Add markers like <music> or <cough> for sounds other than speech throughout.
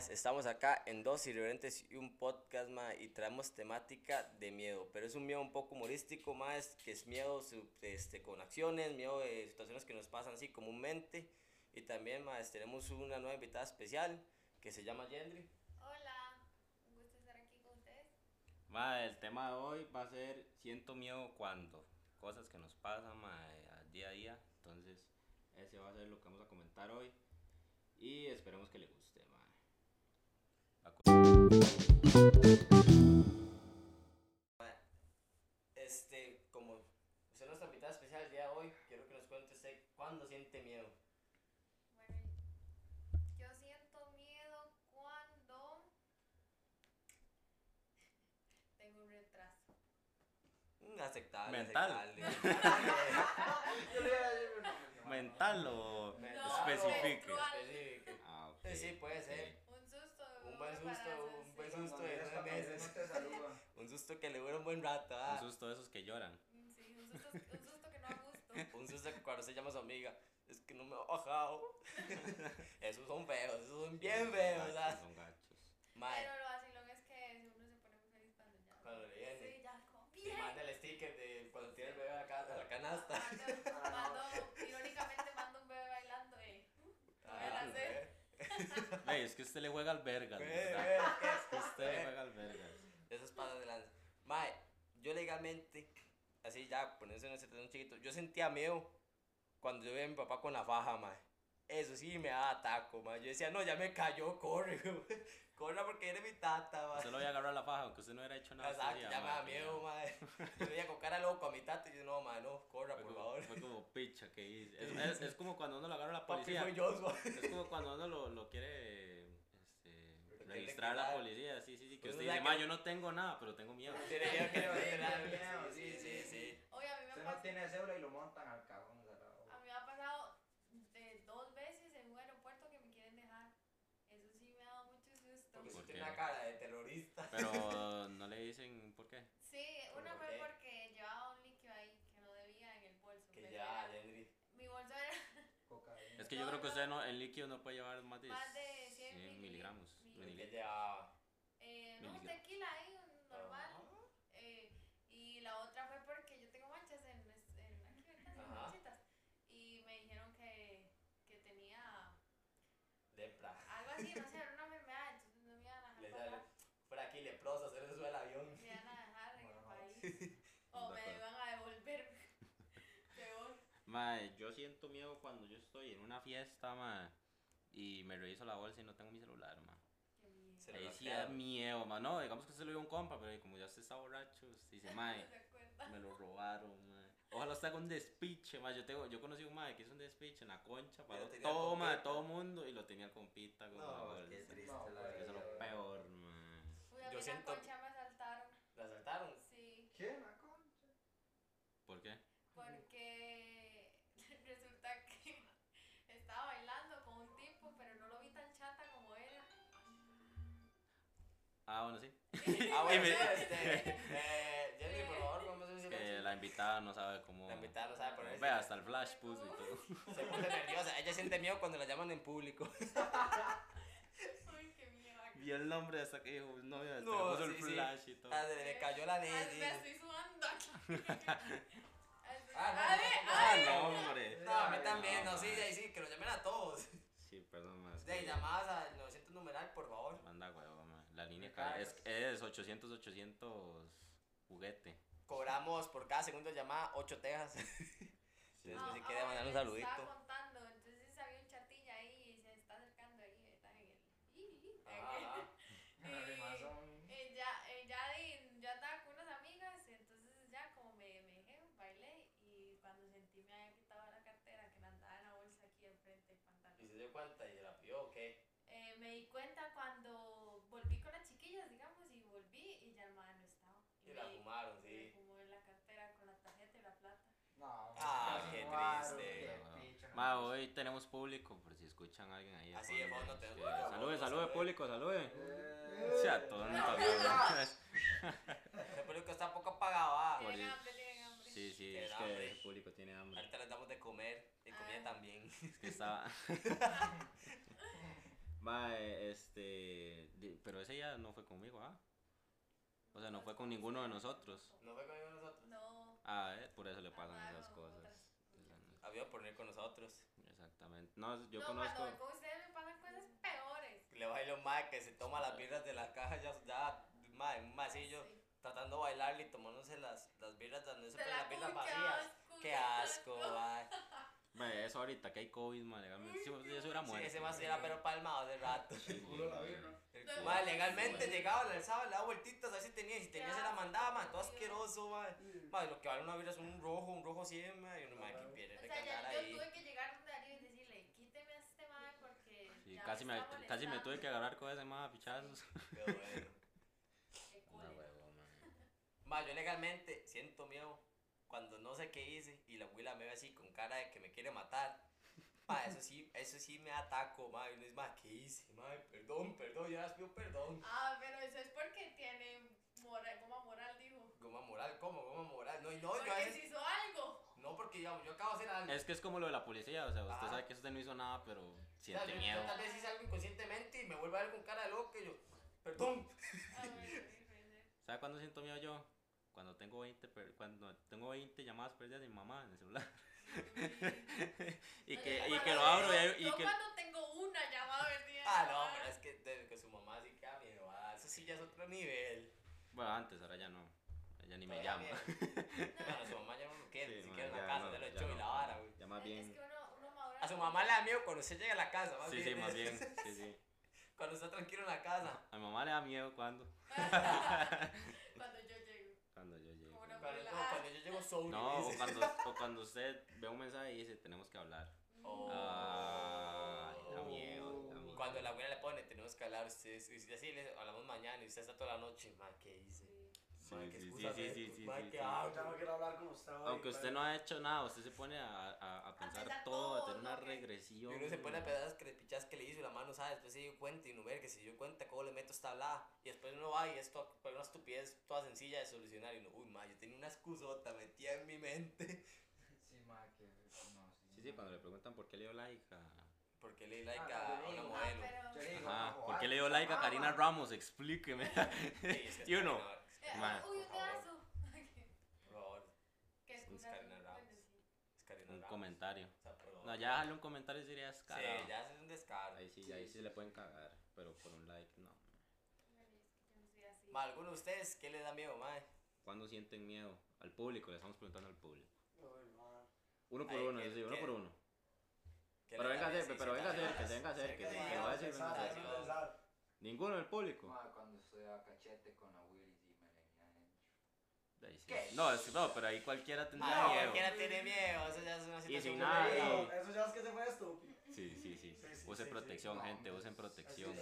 Más, estamos acá en Dos Irreverentes y un podcast, más, y traemos temática de miedo, pero es un miedo un poco humorístico, más, que es miedo este, con acciones, miedo de situaciones que nos pasan así comúnmente, y también, más, tenemos una nueva invitada especial que se llama Yendri. Hola, un gusto estar aquí con ustedes. Ma, el tema de hoy va a ser siento miedo cuando, cosas que nos pasan ma, día a día, entonces ese va a ser lo que vamos a comentar hoy y esperemos que le guste. Este, como usted es nuestra invitada especial el día de hoy, quiero que nos cuente usted cuándo siente miedo. Bueno, yo siento miedo cuando tengo un retraso. Mm, aceptable. Mental. aceptable. ¿Mental o No. Especifique. Ah, ok, Sí, sí, puede ser. Buen susto, un buen susto de nueve meses. Un susto que le dura un buen rato. Un ah. susto de esos que lloran. Sí, un susto, un susto que no da gusto. <laughs> Un susto que cuando se llama a su amiga. Es que no me ha bajado. <laughs> esos son feos, esos son bien Son feos. gachos, ah. Son gachos. Mae, Pero lo vacilón es que uno se pone muy feliz cuando ya. Cuando le viene. Sí, ya, como y bien. manda el sticker de cuando tiene el bebé a la, a la canasta. Mando, mando, irónicamente mando un bebé bailando, eh. Ah, Voy a hacer. Ey, es que usted le juega al vergas, Ve, ¿verdad? ve, Es que usted le juega al vergas. Esas patas de lanza. Mae, yo legalmente, así ya, poniéndose en ese terreno chiquito, yo sentía miedo cuando yo veía a mi papá con la faja, mae. Eso sí me daba taco, mae. Yo decía, no, ya me cayó, corre, güey. <laughs> Corra porque eres mi tata, mae. Usted lo voy a agarrar la faja, aunque usted no hubiera hecho nada. Exacto, día, ya me da miedo, mae. Yo veía con cara loco a mi tata y yo, no, mae, no, corra, Fue por como, favor. fue como picha que hice. Es, <laughs> es- como cuando uno lo agarra la Papi, policía. fue Joshua. Es como cuando uno lo, lo quiere este, registrar a la policía. Sí, sí, sí. Que Pues usted dice, que- yo no tengo nada, pero tengo miedo. Tiene miedo que le Sí, vayan a dar- miedo, Sí, sí, sí. Oye, a mí me Usted pasa. no tiene cédula y lo montan al cagón cerrado. A mí me ha pasado eh, dos veces en un aeropuerto que me quieren dejar. Eso sí me ha dado mucho susto. Porque ¿Por usted qué? tiene una cara de terrorista. Pero no le dicen por qué. Sí, una ¿Por fue qué? porque llevaba un líquido ahí que no debía en el bolso. Que ya, era- Henry. Mi bolso era <laughs> Cocaína. Es que yo No, creo que usted no, el líquido no puede llevar más de, Más de 100 100 miligramos. mili- Que mililitros. ya. eh, no, Miligramos. tequila ahí, un normal. Ajá. eh, y la otra fue porque yo tengo manchas en, es- en aquí, ¿verdad? En Ajá. las bolsitas. Y me dijeron que, que tenía Lepra. algo así, no sé, era una enfermedad, entonces no me iban a Le dejar sale. pasar. Fuera aquí leproso, se le sube el avión. Me iban a dejar en el Bueno, país. <laughs> O me iban a devolver. <laughs> Peor. Mae, yo siento miedo cuando yo estoy en una fiesta, mae, y me reviso la bolsa y no tengo mi celular, miedo. Se Ahí sí da miedo, mae. No, digamos que se lo dio a un compa, pero como ya usted está borracho, usted dice, <laughs> mae, me lo robaron, mae. Ojalá usted haga un despiche, mae. Yo, tengo, yo conocí un mae que hizo un despiche en la concha, para todo, mae, todo mundo, y lo tenía el compita con la No, bolsa. qué triste. No, la Eso es lo peor, mae. Yo siento- Ah, bueno, sí. <laughs> Ah, bueno, sí, este. <laughs> Eh, Jenny, por favor, vamos a Es decir que la invitada no sabe cómo. La invitada no sabe ponerse. Vea, hasta el flash puso y todo. <laughs> Se puso nerviosa. Ella siente miedo cuando la llaman en público. Uy, qué miedo. Vio el nombre hasta que dijo, no, hasta No, sí, el sí. flash y todo. Ah, se le cayó la Ay, ley. me estoy sudando aquí. Ah, no, Ay, no, ay, Ah, no, hombre. No, a mí también, no, No, sí, de sí, que lo llamen a todos. Sí, perdón, más. De llamadas al 900 numeral, por favor. La línea cara es, cagas. es 800 800 juguete. Cobramos por cada segundo de llamada 8 tejas. <laughs> Entonces, Ah, si quiere ah, mandar un saludito. Estaba contando, entonces había un chatilla ahí y se está acercando ahí, ¿verdad? En el. y- en el- Ajá. Las demás son. Eh, ya, eh, ya, di- ya andaba con unas amigas, entonces ya como me, me dejé, bailé y cuando sentí me había quitado la cartera que me andaba en la bolsa aquí enfrente del Y pantalón. se dio cuenta y se la pidió, ¿o qué? Eh, me di cuenta cuando volví con las chiquillas, digamos, y volví y ya el madre no estaba. Y la me- fumaron, me sí. fumó en la cartera con la tarjeta y la plata. No, Ah, pues, qué claro, triste. qué picha, no Ma, hoy tenemos público, por si escuchan a alguien ahí. Así de fondo tenemos Sí. público. Salude, salude, público, salude. Eh, Sea tonto, <laughs> cabrón. Ese público está poco apagado, ah. Tienen hambre, tienen hambre. Sí, sí, es que el público tiene hambre. Ahorita les damos de comer, y comida Ah. también. Es que estaba. <laughs> Mae, este. Pero ese ya no fue conmigo, ¿ah? O sea, no fue con ninguno de nosotros. ¿No fue conmigo nosotros? No. Ah, eh, por eso le pasan Ah, esas cosas. Había por venir con nosotros. Exactamente. No, yo no, conozco. cuando con ustedes me pasan cosas peores. Le bailo un mae que se toma las birras de la caja ya, ya mae, en un masillo, Sí. tratando de bailarle y tomándose las, las birras donde se De ponen la las birras vacías. Qué asco, mae. <laughs> Mae, eso ahorita que hay COVID, mae, legalmente. Sí, pues, eso era Sí, muerto. ese más era pero palmado hace rato. Culo la birra. El- Mae, legalmente llegaba, le alzaba, le daba vueltitas, a ver si tenía, si tenía se la mandaba, mae, todo asqueroso, mae. Mae, lo que vale una birra es un rojo, un rojo 100, mae, y uno, mae, que sea, andar ya, yo ahí. tuve que llegar donde Darío y decirle, quíteme a este madre porque. Sí, ya casi, me, está casi me molestando". tuve que agarrar con ese mae a pichazos. <laughs> Qué bueno. Qué Una cólera. huevo, mae. Ma, yo legalmente siento miedo cuando no sé qué hice y la abuela me ve así con cara de que me quiere matar. Ma, eso sí, eso sí me ataco, ma. Y uno es, ma, ¿qué hice? Ma, perdón, perdón, ya les pido perdón. Ah, pero eso es porque tiene moral, goma moral, dijo. Goma moral, ¿cómo? Goma moral. No, y no, yo a Porque veces. si hizo algo. No, porque digamos, yo acabo de hacer algo. Es que es como lo de la policía, o sea, usted Ah. sabe que usted no hizo nada, pero O sea, siente yo- miedo. Yo tal vez hice algo inconscientemente y me vuelvo a ver con cara de loco y yo, perdón. Ah. <laughs> ¿Sabe cuándo siento miedo yo? Cuando tengo 20, per- cuando tengo 20 llamadas perdidas de mi mamá en el celular. <laughs> y que, y que lo abro y, hay- y yo que... cuando tengo una llamada perdida. Ah, no, pero es que, de- que su mamá sí que da miedo. ah, eso sí ya es otro nivel. Bueno, antes, ahora ya no. Ella ni me llama. <laughs> miedo. Bueno, su mamá ya no lo quiere, Sí, ni ma, siquiera en la ya casa, no, ya lo ya echó y no. la Es que uno, uno madura. A su mamá le da miedo cuando usted llega a la casa, más Sí, sí, más bien. <laughs> Sí, sí. Cuando está tranquilo en la casa. A mi mamá le da miedo cuando, <laughs> Cuando yo llego. cuando yo llego. Como una Cuando, abuela. no, cuando yo llego sobrio. No, o dice. cuando, <laughs> o cuando usted ve un mensaje y dice, tenemos que hablar. Oh. Ay, da miedo, da miedo. Cuando la abuela le pone, tenemos que hablar, ustedes, y así le hablamos mañana y usted está toda la noche, ma, ¿qué hice? Sí, Ma, ¿qué sí, sí, excusas sí, meto? sí, sí, Ma, sí, ¿qué sí. hago? Ya no quiero hablar con usted hoy. Aunque usted no ha hecho nada, usted se pone a, a, a pensar todo, a tener una que- regresión. Y uno se pone a pedazos que pichas que le hizo y la mano no sabe, después se dio cuenta y no ver que se dio cuenta cómo le meto esta hablada. Y después uno va y es toda- pues, una estupidez toda sencilla de solucionar y uno, uy, ma, yo tenía una excusota metida en mi mente. <laughs> Sí, ma, que. No, sí. Sí, sí, cuando le preguntan por qué le dio like a... Porque le di like Ah, a una Ah, modelo. Ajá, no, ¿por qué le dio like a ah, Karina. Ramos? Explíqueme. Sí, es <laughs> que ¿Sí Ma, uy, un pedazo. Por favor, Qué Es sí. Un Ramos. comentario. No, ya dejarle un comentario sería Sí, descarado. ya es un descaro. Ahí sí, ahí sí le pueden cagar, pero por un like no. Bueno, es que yo no soy así. Ma, ¿alguno de ustedes qué le da miedo, mae? ¿Cuándo sienten miedo? Al público, le estamos preguntando al público. Uno por Ay, uno, ¿qué- sí, uno por uno. ¿Qué Pero venga, acérquese, Sí, pero sí, venga, también. acérquese, venga, acérquese, Acérquese, que va a decir. Ninguno del público. Ma, cuando estoy a cachete con la Willy y me le adentro. Ahí sí. ¿Qué? No, es que no, pero ahí cualquiera tendría Ah, miedo. cualquiera tiene miedo, eso ya es una situación sin nada, y- Eso, eso ya es que se fue estúpido. Sí, sí, sí. Sí, sí, Usen sí, protección, sí. gente, usen protección.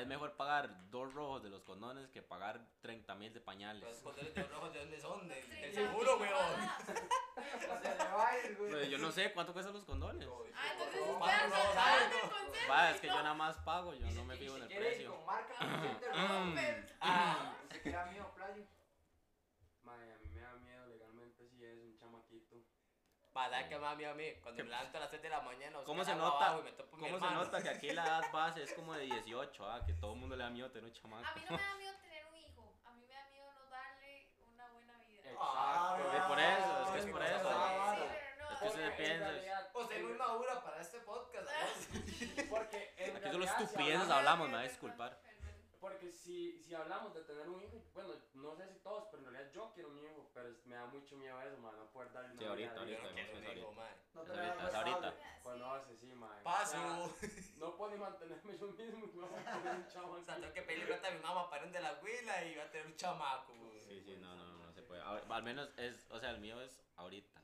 Es mejor pagar dos rojos de los condones que pagar 30 mil de pañales. Los condones de rojos, ¿de dónde son? De- Sí, del ya, seguro, weón. <laughs> O sea, le va a ir, güey. Pero yo no sé cuánto cuestan los condones. Ah, entonces ustedes. Va, es que yo nada más pago, yo no me fijo en el precio. con marca <laughs> Mm. Pero- Ah, ¿Usted qué da miedo, playo? Mae, a mí me da miedo legalmente si es un chamaquito. Para que miedo a mí. Cuando me levanto a las 3 de la mañana, ¿Cómo se nota? abajo y me topo mi ¿Cómo se nota que aquí la edad base es como de 18, ah? Que todo el mundo le da miedo tener un chamaco. A mí no me da miedo tener un hijo. A mí me da miedo no darle una buena vida. Ah, Es por eso, es que es por eso. Sí, pero no. Es que piensa- realidad- Usted es muy madura para este podcast. ¿no? <laughs> Porque en Aquí solo estupideces hablamos- me va a disculpar. Porque si, si hablamos de tener un hijo, bueno, no sé si todos, pero en realidad yo quiero un hijo, pero me da mucho miedo eso, mae, no poder darle una Sí, ahorita, vida ahorita. Yo no quiero un ahorita. hijo, mae. No Es tener ahorita, es ahorita. Cuando hace, sí, mae. Paso. O sea, no puedo ni mantenerme yo mismo y me voy a poner un chavo O sea, tengo que pedirle plata a mi mamá para ir de la huila y va a tener un chamaco. güey. Sí, sí, no, no, no, no se puede. Ahora- al menos es, o sea, el mío es ahorita.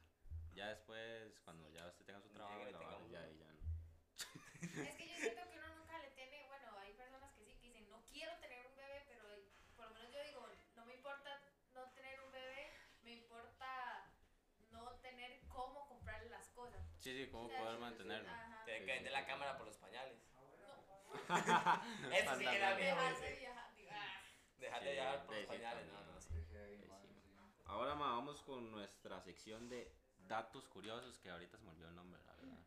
Ya después, cuando ya usted tenga su trabajo, Llegue, la tenga vara, ya, y ya no. Es que yo siento que uno nunca le tiene, bueno, hay personas que sí, que dicen, no quiero tener un bebé, pero por lo menos yo digo, no me importa no tener un bebé, me importa no tener cómo comprarle las cosas. Sí, sí, cómo O sea, poder sí, mantenerlo. Tiene Sí, que vender sí, la cámara por los pañales. No, <laughs> Eso sí que da miedo. dejarse viajar, ah. Dejar Sí, de viajar por sí, los pañales. No, no, sí. Ahora, ma, vamos con nuestra sección de datos curiosos, que ahorita se me olvidó el nombre, la verdad.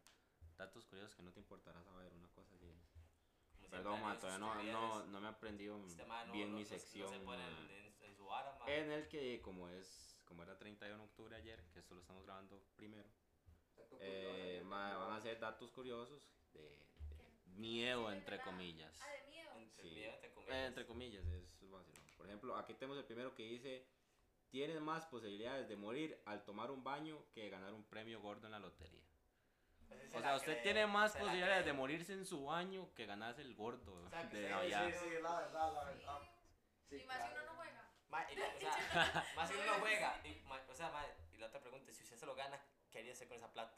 datos curiosos que no te importará saber, una cosa así. Como Perdón, ma, todavía no, no, no me he aprendido este no- bien no- mi sección. se pone ma. en, en- en su vara, ma. En el que, como es como era 31 de octubre ayer, que esto lo estamos grabando primero, eh, ma, van a ser datos curiosos de, de miedo, entre comillas. Ah, de miedo. Entre, Sí. miedo, entre comillas. Eh, entre comillas, es vacilón. Por ejemplo, aquí tenemos el primero que dice, tienes más posibilidades de morir al tomar un baño que de ganar un premio gordo en la lotería. Pues se O la sea, usted cree, tiene más se la posibilidades de cree. morirse en su baño que ganarse el gordo O sea, que de sí, Navidad. Sí, sí, la verdad, la verdad. Sí. Sí, y más si claro. uno no juega. Ma, y o <laughs> sea, <laughs> más si uno no juega. Y, ma, o sea, ma, y la otra pregunta, si usted se lo gana, ¿qué haría hacer con esa plata?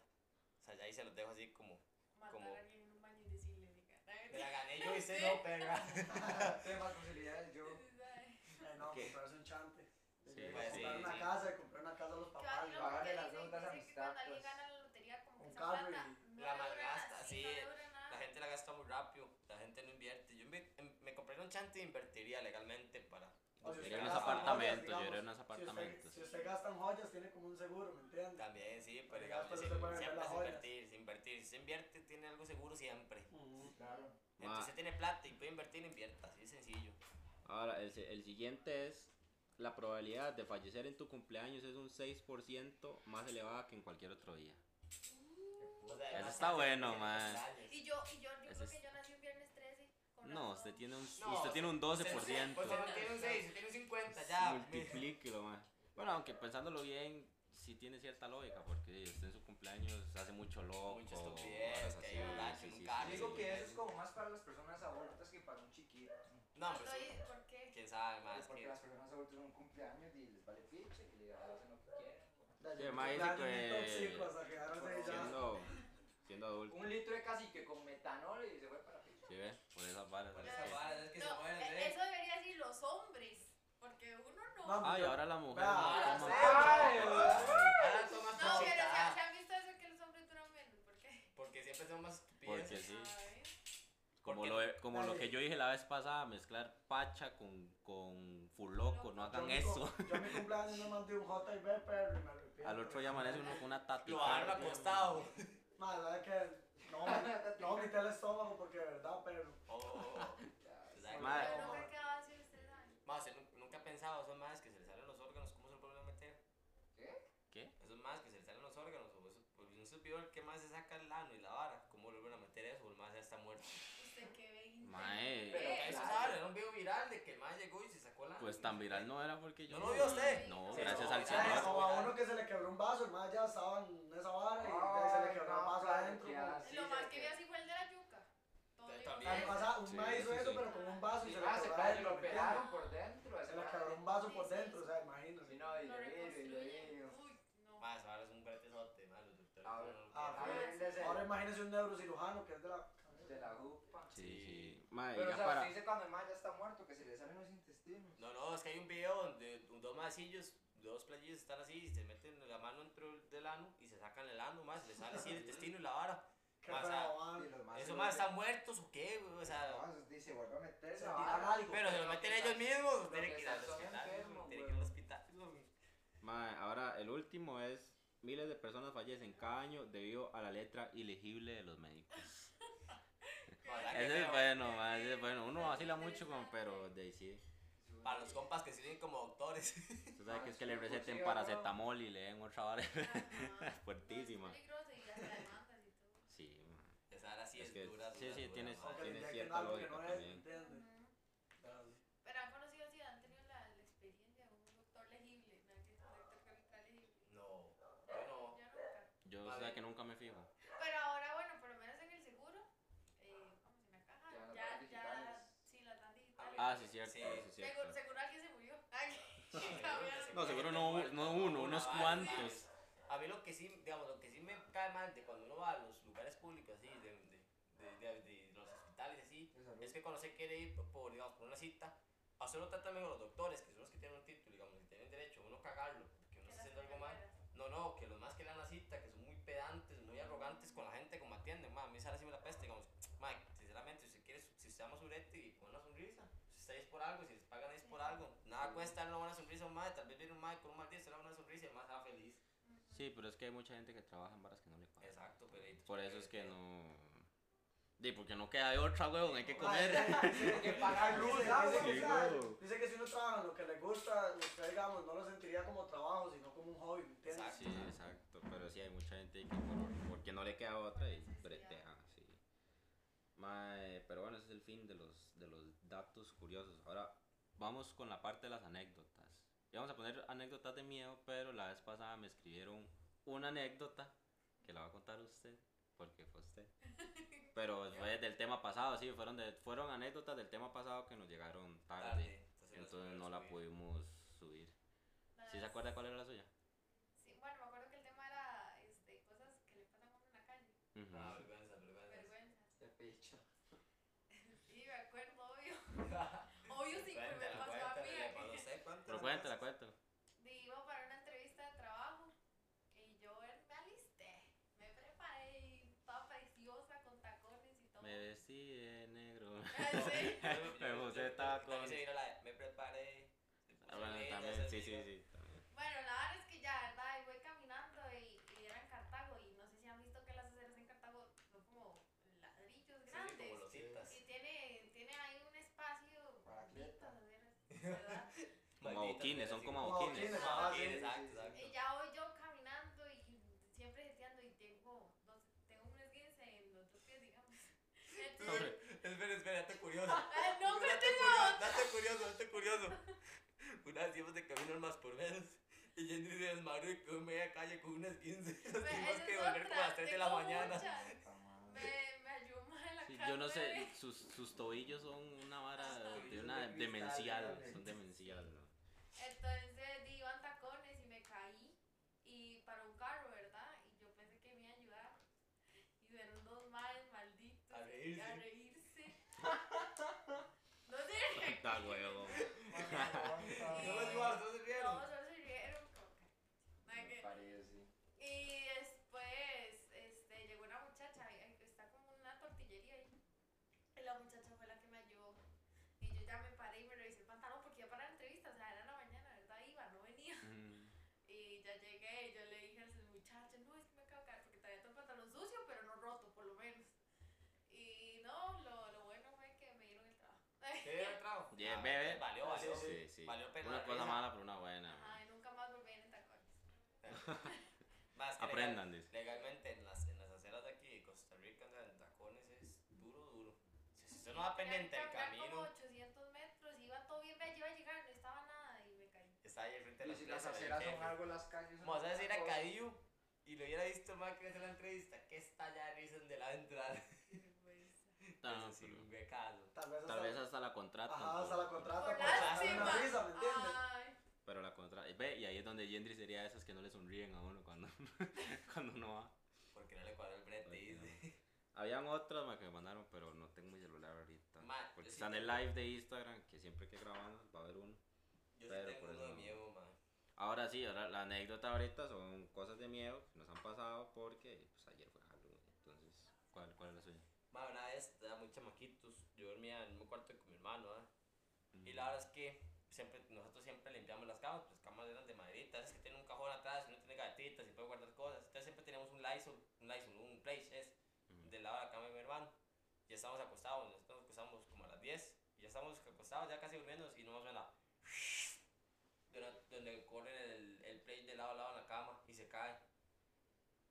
O sea, ya ahí se los dejo así como, Matar Como- a alguien en un baño y decirle, "Venga, me la gané yo y usted no, perra. <laughs> <laughs> Tiene más posibilidades yo. Eh, no, ¿Qué? comprarse un chante. Sí, pues, comprar sí, una sí. casa, comprar una casa a los papás. y pagarle las deudas que amistad, cuando alguien gana la lotería, como que Un esa plata no La malgasta, sí, no. La gente la gasta muy rápido, la gente no invierte. Yo em- me compraría un chante e invertiría legalmente. O si Yo usted iría unos gasta en apartamentos, joyas, yo iría unos si usted- apartamentos. Si usted gasta en joyas, tiene como un seguro, ¿me entiende? También, sí, pero Ya, digamos, vender siempre es invertir, es invertir. Si se invierte, tiene algo seguro siempre. Ujú. Claro. Entonces, usted tiene plata y puede invertir, invierta, así de sencillo. Ahora, el, el siguiente es, la probabilidad de fallecer en tu cumpleaños es un 6% más elevada que en cualquier otro día. O sea, Eso está bueno, siempre ma. cumpleaños. Y yo, y yo, yo creo es- que yo nací un viernes 13. con No, usted tiene un, No, usted tiene un Usted- 12%. Pues usted no tiene un 6, usted tiene un 50, ya. Multiplíquelo, ma. Bueno, aunque pensándolo bien, sí tiene cierta lógica, porque usted en su cumpleaños hace mucho loco. Mucha estupidez, que así, hay borracho en Digo que eso es como más para las personas adultas que para un chiquito. No, pues, Estoy- ¿Por qué? quién sabe más. porque que- las personas adultas son un cumpleaños y les vale piche y le hacen lo que quieren. Ya, Sí, me dice que-. Siendo, siendo adulto. Un litro de cacique con metanol y se fue para piche. ¿Sí ve? Por esas varas. Por es esas varas, es que se No, mueren, eh, ¿eh? eso debería decir los hombres. Porque uno no. Vamos, Ay, yo- ahora la mujer. Vea, no sí. Ay, Ahora toma No, pero ¿se, se han visto eso que los hombres duran menos? ¿Por qué? Porque siempre hacemos más Porque sí. Ay. Como, Porque- lo, como lo que yo dije la vez pasada, mezclar pacha con, con furloco, no hagan eso. Yo mi cumpleaños me mandé un JB, pero y me arrepiento. Al otro día amanece uno con una Lo agarran tatica. acostado. Madre, la verdad que no, no vomité el estómago porque de verdad, pero. Oh. ¿sabes? Madre. Pero nunca quedaba así, usted sabe. Más, usted nu- nunca ha pensado, esos más que se les salen los órganos, ¿cómo se lo pueden meter? ¿Qué? ¿Qué? Esos más que se les salen los órganos, o eso, pues no se vio el que más se saca el ano y la vara, ¿cómo vuelven a meter eso? El más ya está muerto. Usted que ve Mae. Pero Eh, eso sabe, era un video viral de que el más llegó y se. Pues tan viral no era porque yo. ¿No lo vio usted? No, Sí, gracias no, al Señor. como a uno que se le quebró un vaso, el más ya estaba en esa vara y ya se le quebró el vaso adentro. Lo más que vi quedó. así fue el de la yuca. También. pasada, un Sí, mae hizo sí, eso, sí. pero con un vaso y se le ah, se lo ¿me entiende? pelaron por dentro. Se le quebró un vaso Sí, por dentro, sí. o sea, imagínese. Sí, no, y Lo lo vi, y lo vi. Uy, no. Más, ahora es un bretezote, man, los doctores. No lo Ah, quieren. A ver, desde- Ahora imagínese un neurocirujano que es de la. de la jupa. Sí, sí. Mae, Pero, o sea, para. usted dice cuando el man ya está muerto, que se le salen los intestinos. No, no, es que hay un video donde dos masillos, dos playillos están así, y se meten la mano dentro del ano y se sacan el ano más, le sale así el <laughs> intestino y la vara. Qué Más, ah, más ¿Esos se más están muertos o qué, güey? O sea, No, eso dice, vuelve a meter Se esa tiran vara. algo. pero se lo meten ellos mismos, tienen que ir al hospital, enfermos, tienen que ir al güey. hospital. güey. Mae, ahora el último es. Miles de personas fallecen cada año debido a la letra ilegible de los médicos. <laughs> Ese es bueno, mae, ese es bueno. Uno vacila mucho con, pero de ahí sí. Para los compas que sirven como doctores. <laughs> Usted sabe que es que le Sí, receten sí, paracetamol y le den otra vara <laughs> fuertísima. Es todo. Sí. Esa vara sí Es es, que dura, sí, dura, sí, dura, le tiene inyecten cierta que lógica no también. Pero han conocido si han tenido la, la experiencia de un doctor legible, ¿no? Que es un doctor legible. No, bueno, Yo nunca. Yo Vale. sé que nunca me fijo. Pero ahora, bueno, por lo menos en el seguro, eh, vamos, en la caja, Ya las ya, dan ya, digitales. sí, las dan digitales. Ah, sí, Sí. sí, seguro, seguro alguien se murió. <laughs> Ay, que <laughs> se No, seguro no, no uno, unos cuantos. A mí lo que sí, digamos, lo que sí me cae mal de cuando uno va a los lugares públicos así, de, de, de, de- de los hospitales así, es que cuando se quiere ir por, digamos, por una cita, a solo tratan mejor los doctores, que son los que tienen un título, digamos, y tienen derecho, uno cagarlo, porque uno que está haciendo algo mal. No, no, que los más que le dan la cita, que son muy pedantes, muy arrogantes con la gente, como atienden, ma, a mí sale así me la 6 por algo, si les pagan es por algo. Nada cuesta darle una sonrisa a un madre, tal vez viene un madre con un mal día, se le da una sonrisa y el madre está feliz. Sí, pero es que hay mucha gente que trabaja en varas que no le pagan. Exacto, pero... Por eso es que no... Sí, porque no queda de otra, huevón, hay que <laughs> comer. hay que pagar luz, Dice que si uno trabaja en lo que le gusta, usted, digamos, no lo sentiría como trabajo, sino como un hobby, ¿entiendes? Exacto. Sí, exacto, pero sí hay mucha gente que por, porque no le queda otra y bretea, sí. Mae, pero bueno, ese es el fin de los, de los datos curiosos. Ahora vamos con la parte de las anécdotas. Y vamos a poner anécdotas de miedo, pero la vez pasada me escribieron una anécdota que la va a contar usted, porque fue usted. <laughs> Pero fue del tema pasado, sí, fueron, de, fueron anécdotas del tema pasado que nos llegaron tarde. Tarde, Entonces las no la pudimos pudimos subir. ¿Sí se acuerda cuál era la suya? Sí, bueno, me acuerdo que el tema era este, cosas que le pasan a uno en la calle. Ujú. Ah, vergüenza, vergüenza. Vergüenza. De picho. Sí, me acuerdo, obvio. Obvio sí, pero me Cuéntala, pasó a cuéntala, mí. cuando sé, cuéntala. Cuéntala, cuéntala. Di, Iba para una entrevista de trabajo y yo me alisté, me preparé, toda preciosa con tacones y todo. Me vestí de negro. <laughs> Sí. Me puse la de, me preparé. Ah, bueno, también, sí, sí, sí. también. Bueno, la verdad es que ya, ¿verdad? Y voy caminando y, y era en Cartago y no sé si han visto que las aceras en Cartago son como ladrillos Sí, sí, grandes. como. Y tiene, tiene ahí un espacio Para aceras, ¿verdad? Como adoquines, son como adoquines. Ah. Y ya voy yo caminando y siempre deseando y tengo, dos, tengo un esguince en los dos pies, digamos. <laughs> Entonces, Espera, espera, dato curioso. Ay, no, Un pero tengo curioso, dato curioso, dato curioso. Una vez íbamos de camino al más por menos. Y Yendri se desmadró y quedó en media calle con unas 15. Nos tuvimos que volver como a las 3 de la mañana. Me, me ayudó más en la sí, cara. yo no sé, sus, sus tobillos son una vara <laughs> de una demencial. Son demencial, ¿no? Entonces di, iban tacones y me caí y para un carro, ¿verdad? Y yo pensé que me iba a ayudar. Y vieron dos males malditos. A reírse. A reírse. <laughs> no sé. <laughs> Está huevo. No los igual, no se No, vieron. solo se rieron. como que- nada Me que- parece. Y después este, llegó una muchacha, y- y está como una tortillería ahí. Y la muchacha fue la que me ayudó. Y yo ya me paré y me revisé el pantalón porque iba para la entrevista, o sea, era la mañana, ¿verdad? Iba, no venía. Mm, Y ya llegué y yo le dije a ese muchacho, no, es que me acabo de caer porque traía todo el pantalón sucio, pero no roto, por lo menos. Y no, lo, lo bueno fue que me dieron el trabajo. <laughs> ¿Qué era el trago? <laughs> Bien, Ah, bebé. Valió, valió. sí, Sí, sí. Valió pena Una cosa mala, pero una buena. Ajá, y nunca más volví en tacones. <laughs> Más que Aprendan, legal- dice. legalmente en las, en las aceras de aquí de Costa Rica, en tacones es duro, duro. Si usted no va pendiente del camino, 800 metros, iba todo bien, ve, yo iba a llegar, no estaba nada y me caí. Está ahí al frente de Y la si las aceras son algo, las calles son vas a decir a. Cadillo y lo hubiera visto más que hacer la entrevista, que está ya de risa donde la va a entrar. Qué <laughs> vergüenza. No, Eso sí, un. Tal vez hasta, Tal vez hasta la contratan. Ajá, hasta la contrata Por risa, ¿me entiendes? Ay, Pero la contratan. Ve, y ahí es donde Yendri sería de esas que no le sonríen a uno cuando, <laughs> cuando uno va. Porque no le cuadró el brete, dice. Habían otras ma, que me mandaron, pero no tengo mi celular ahorita. Ma, porque sí está en el live de Instagram, que siempre que grabamos va a haber uno. Yo Pero sí tengo por uno eso de no. miedo, man. Ahora sí, ahora la anécdota ahorita son cosas de miedo que nos han pasado porque pues, ayer fue Halloween. Entonces, ¿cuál, cuál es la suya? Ma, una vez, estaba muy chamaquitos, yo dormía en el mismo cuarto con mi hermano, ¿ah? Y la verdad es que siempre, nosotros siempre limpiamos las camas, pues las camas eran de maderita, es que tiene un cajón atrás, uno tiene gavetitas y puede guardar cosas. Entonces siempre teníamos un Lysol, un Lysol, un place es, Ujú. del lado de la cama de mi hermano. Ya estábamos acostados, nosotros nos acostamos como a las 10, y ya estamos acostados, ya casi durmiendo, y no suena donde, donde corre el, el plate de lado a lado en la cama y se cae.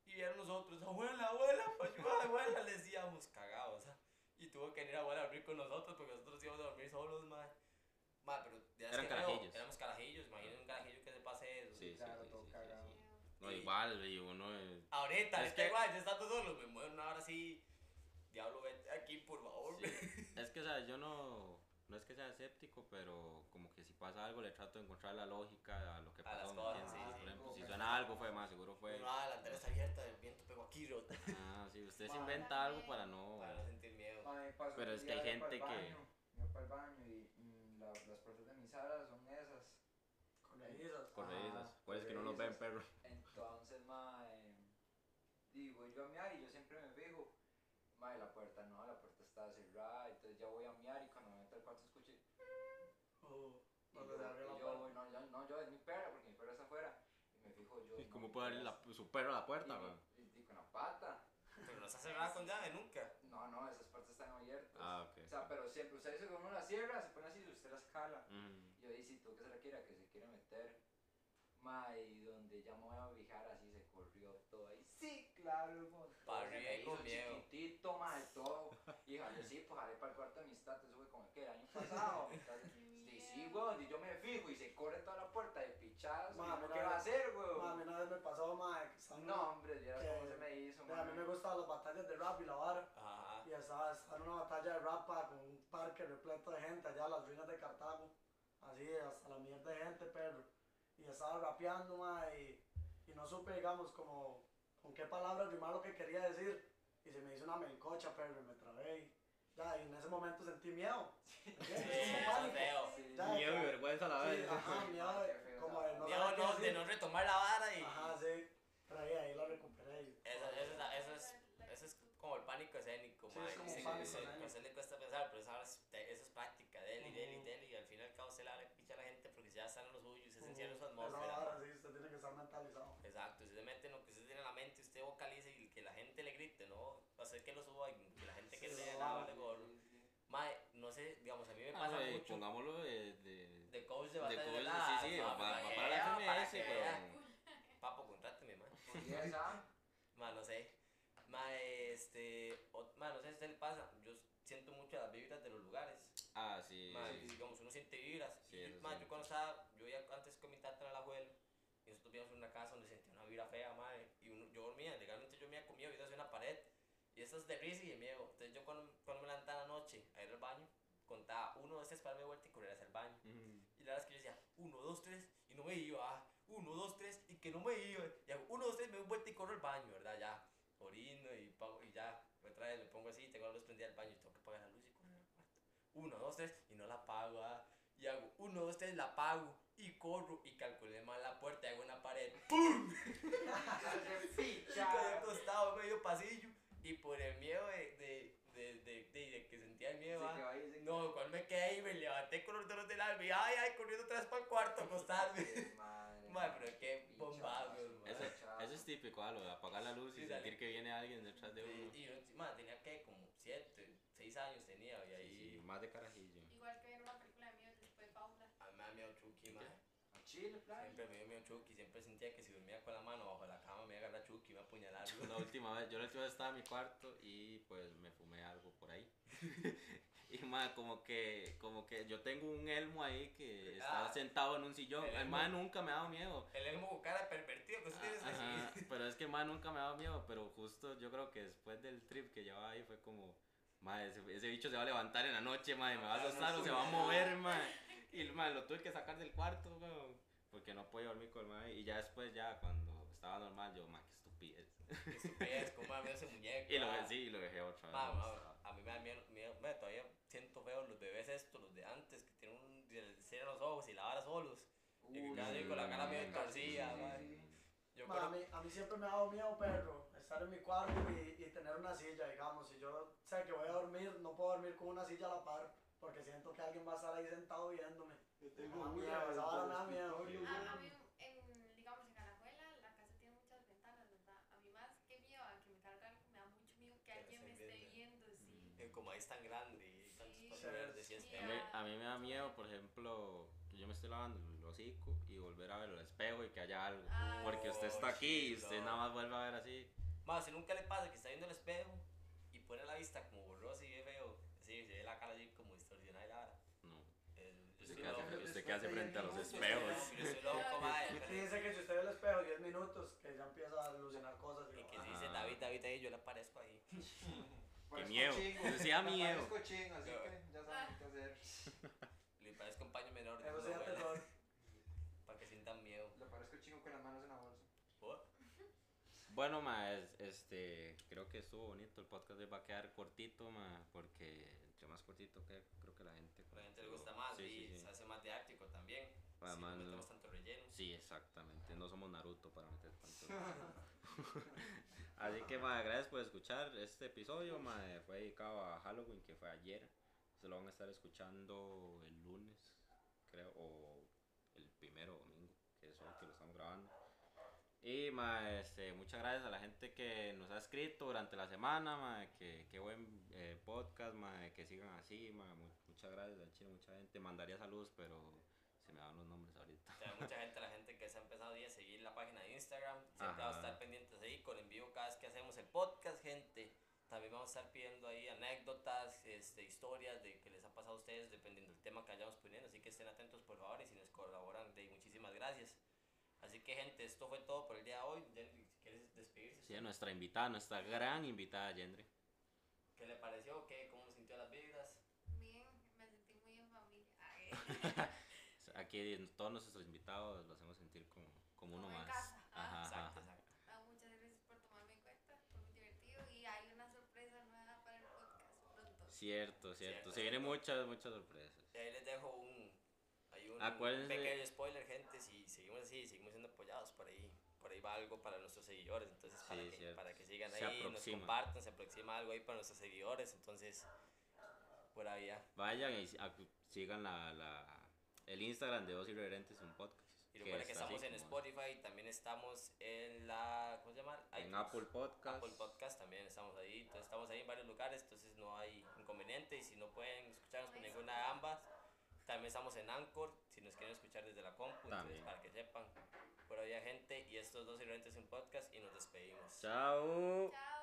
Y vieron nosotros, abuela, abuela, ayuda, abuela, le decíamos, cagados, ¿ah? Y tuvo que venir abuela a dormir con nosotros porque nosotros íbamos a dormir solos, madre. Ma, pero ya es Eran que carajillos. Éramos carajillos, imagínense un carajillo que se pase eso. Sí, sí, Claro, sí, todo sí, sí, cagado. sí. No, igual, y uno. eh, Ahorita, Es es que igual, ya estando solo, me muero una hora así. Diablo, vete aquí, por favor. sí. Es que, o sea, yo no. No es que sea escéptico, pero como que si pasa algo le trato de encontrar la lógica a lo que A pasó. ¿me cosas, entiendes? sí, Por sí. ejemplo, si que suena algo fue más, seguro fue. No, la ventana está abierta, el viento pegó aquí, rota. Ah, sí, usted se inventa algo para no. Para no sentir miedo. Ma, me pasó Pero es que hay gente que- baño, Iba para el baño y mm, la- las puertas de mi sala son esas. Corredizas. Corredizas. Ajá, Pues es que no los ven, perro. Entonces, ma, eh, digo yo a miar y yo siempre me fijo. Ma, y la puerta no, la puerta está cerrada. Entonces ya voy a miar y cuando me meto al cuarto escucho. Oh, Y cuando yo, se abrió y la yo puerta. voy, no, yo, no, yo es mi perra porque mi perra está afuera. Y me fijo yo. Y no, como ¿Cómo puede abrir la- su perro la puerta, Y- weón? y- y con la pata. Pero no está cerrada con llave nunca. No, no, esas partes están abiertas. Ah, ok. O sea, pero siempre, usted dice que uno la cierra, se pone así y usted la escala. Mm. Y yo dije, si tú que se la quiera, que se quiere meter. Ma, y donde ya me voy a fijar, así se corrió todo ahí. Sí, claro, un montón. Pa' Se arriba me y con hizo miedo. chiquitito, ma, de todo. Y jalé, sí, pues jalé para el cuarto de amistad, eso fue como que el año pasado. Entonces, <laughs> sí, sí, weón, y yo me fijo y se corre toda la puerta de pichadas. Ma, ¿Qué va a hacer, Ma, a weón? mí una vez me pasó, ma, que estaba en una- No, hombre, ya que- cómo se me hizo, Mira, a mí me ma. gustaban las batallas de rap y la vara. Ajá. Y estaba, estaba en una batalla de rap con un parque repleto de gente allá, las ruinas de Cartago. Así, hasta la mierda de gente, perro. Y estaba rapeando, ma, y, y no supe, digamos, como con qué palabras rimar lo que quería decir. Y se me hizo una melcocha, perro, y me trabé. Y, ya, y en ese momento sentí miedo. ¿entiendes? <laughs> Sí, Como pánico. feo. Sí. Ya, Miedo y vergüenza a la Sí, vez. ajá, miedo Ah, de, feo como de no Miedo saber qué no, de decir. no retomar la vara y. Ajá, sí. Pero ahí, ahí la recuperé. y- Eso, eso, es, eso, es, eso es como el pánico escénico, Sí, mae, es como y sí, pánico sí, a usted le cuesta pensar, pero esa, eso es práctica, dele, y dele, y y al final y al cabo se le abre picha a la gente porque ya están en lo suyo, se Ujú. encierra en su atmósfera. mae. sí, usted tiene que estar mentalizado. Exacto, usted se mete en lo que usted tiene en la mente, usted vocaliza y que la gente le grite, ¿no? Hacer que lo suba y que la gente que lo nada, vale gorro. Mae, no sé, digamos, a mí me Ah, pasa güey, mucho pongámoslo de, de, de coach de de batalla coach, la- sí, sí, no, para para que la para FMS, pero... Papo, contráteme, man. ¿Y esa? Ma, no sé. Ma, este. o- ma, no sé si a usted le pasa. Yo siento mucho las vibras de los lugares. Ah, sí, Ma, sí. digamos, uno siente vibras. Sí, y, eso ma, sí. yo cuando estaba. Yo iba antes con mi tata en el abuelo. Y nosotros vivíamos en una casa donde sentía una vibra fea, ma. Y uno- yo dormía, legalmente yo dormía conmigo, viendo hacia una pared. Y eso es de risa y de miedo. Entonces yo cuando, cuando me levantaba en la noche a ir al baño, contaba uno, dos, tres para darme vuelta y correr hacia el baño. Y la verdad es que yo decía, uno, dos, tres, y no me iba. Uno, dos, tres, y que no me iba. Y hago, uno, dos, tres, me doy vuelta y corro al baño, ¿verdad? Ya, orino y, pago, y ya. Otra vez me pongo así, tengo la luz prendida al baño y tengo que apagar la luz y correr al cuarto. Uno, dos, tres, y no la apago, ¿ah? Y hago, uno, dos, tres, la apago. Y corro y calculé mal la puerta y hago una pared. ¡Pum! <laughs> <laughs> Y quedé acostado medio pasillo. Y por el miedo de, de, de, de, de- que sentía el miedo, ¿ah? No, cuando me quedé ahí, me levanté con los dedos del alma y ay, ay, corriendo vez para el cuarto a acostarme. <laughs> Madre, pero qué es típico, ah, lo de apagar la luz y Sí, sentir dale. que viene alguien detrás de uno. Y yo, man, tenía que como 7, 6 años tenía y Sí, ahí sí, más de carajillo. Igual que ver una película de miedo después de Paula. a mí me da miedo Chucky, man. A Chile, playa. Siempre me dio miedo Chucky, siempre sentía que si dormía con la mano bajo la cama me iba a agarrar Chucky y me iba a apuñalar. La última vez, yo la última vez estaba en mi cuarto y pues me fumé algo por ahí. <laughs> y más como que, como que yo tengo un elmo ahí que está Ah, sentado en un sillón. el El elmo. nunca me ha dado miedo. El elmo con cara pervertido que usted tiene Ajá, así. pero es que man nunca me ha dado miedo, pero justo yo creo que después del trip que llevaba ahí fue como, ma, ese, ese bicho se va a levantar en la noche, ma, y me va a Ah, no, asustar o se va a mover, ma. Y ma, lo tuve que sacar del cuarto, weón, porque no podía dormir con el ma. Y ya después, ya cuando estaba normal, yo, ma, qué estupidez. Que estupidez, como me ese muñeco. <laughs> Y lo, ah. sí, lo dejé otra vez. A mí me da miedo, siento feo los bebés estos, los de antes, que tienen un, cierran los ojos y la vara solos. Y que quedan con la cara medio torcida. Yo Ma, a, mí, a mí siempre me ha dado miedo, perro, estar en mi cuarto y, y tener una silla, digamos. Si yo sé que voy a dormir, no puedo dormir con una silla a la par, porque siento que alguien va a estar ahí sentado viéndome. Yo da miedo, esa vara me da miedo. A, a mí, en, digamos, en Alajuela, la casa tiene muchas ventanas, ¿verdad? A mí más que miedo a que me cargue algo, me da mucho miedo que Que alguien me esté esté viendo, sí. eh, como ahí es tan grande y hay tantos Sí. espacios verdes y es Sí, feo. A mí, me da miedo, por ejemplo, que yo me esté lavando el hocico y volver a ver el espejo y que haya algo. Ah, Porque usted está aquí y usted nada más vuelve a ver así. Más, si nunca le pasa que está viendo el espejo y pone la vista como borrosa y ve feo, sí, se ve la cara así como distorsionada y la vara. No. Yo ¿Usted qué hace, loco, usted qué hace frente a los espejos? dice que si usted ve el espejo 10 minutos, que ya empieza a alucinar cosas. Y que si dice. David, David ahí, yo le aparezco ahí. <laughs> Qué miedo. Da miedo. Parezco chingo, así que ya saben qué hacer. Le parezco un paño menor Eso abuela, terror. para que sientan miedo. Le parezco chingo con las manos en la bolsa. ¿Por? <laughs> Bueno, ma, es- este, creo que estuvo bonito. El podcast va a quedar cortito, ma, porque entre más cortito que creo que la gente. La gente le gusta más Sí, y sí, sí. se hace más didáctico también. Además, si no no- metemos tanto relleno. Sí, exactamente. No somos Naruto para meter tanto. <laughs> <laughs> Así que, ma, gracias por escuchar este episodio. Ma, fue dedicado a Halloween, que fue ayer. Se lo van a estar escuchando el lunes, creo, o el primero domingo, que es hoy que lo estamos grabando. Y ma, este, muchas gracias a la gente que nos ha escrito durante la semana, ma, que, qué buen eh, podcast, ma, que sigan así, ma, mu- muchas gracias al chino, mucha gente. Mandaría saludos, pero se me van los nombres ahorita. O sea, mucha gente, la gente que se ha empezado a seguir la página de Instagram, siempre vamos a estar pendientes ahí con en vivo cada vez que hacemos el podcast, gente. También vamos a estar pidiendo ahí anécdotas, este, historias de que les ha pasado a ustedes dependiendo del tema que vayamos poniendo. Así que estén atentos por favor y si nos colaboran, de muchísimas gracias. Así que gente, esto fue todo por el día de hoy. Si ¿quieres despedirse? Sí, a nuestra invitada, nuestra gran invitada, Yendre. ¿Qué le pareció? ¿Qué? ¿Cómo sintió las vibras? Bien, me sentí muy en familia. <laughs> Aquí todos nuestros invitados los hacemos sentir como, como uno Como en más. casa. Ajá, Exacto, ajá. Cierto, cierto. Cierto, Se vienen muchas, muchas sorpresas. Y ahí les dejo un, hay un Acuérdense- pequeño spoiler, gente. Si seguimos así, seguimos siendo apoyados por ahí. Por ahí va algo para nuestros seguidores. Entonces, para, Sí, que, para que sigan Se ahí, nos compartan, se aproxima algo ahí para nuestros seguidores. Entonces, por ahí ya. Vayan y sigan la, la, el Instagram de Dos Irreverentes, un podcast. Y recuerden que estamos en Spotify, también estamos en la. ¿Cómo se llama? En. Apple Podcast. Apple Podcast también estamos ahí. Entonces, estamos ahí en varios lugares. Entonces, no hay inconveniente. Y si no pueden escucharnos con ninguna de ambas, también estamos en Anchor. Si nos quieren escuchar desde la compu, entonces, para que sepan. Por ahí, gente. Y estos dos irreverentes en podcast. Y nos despedimos. Chao. Chao.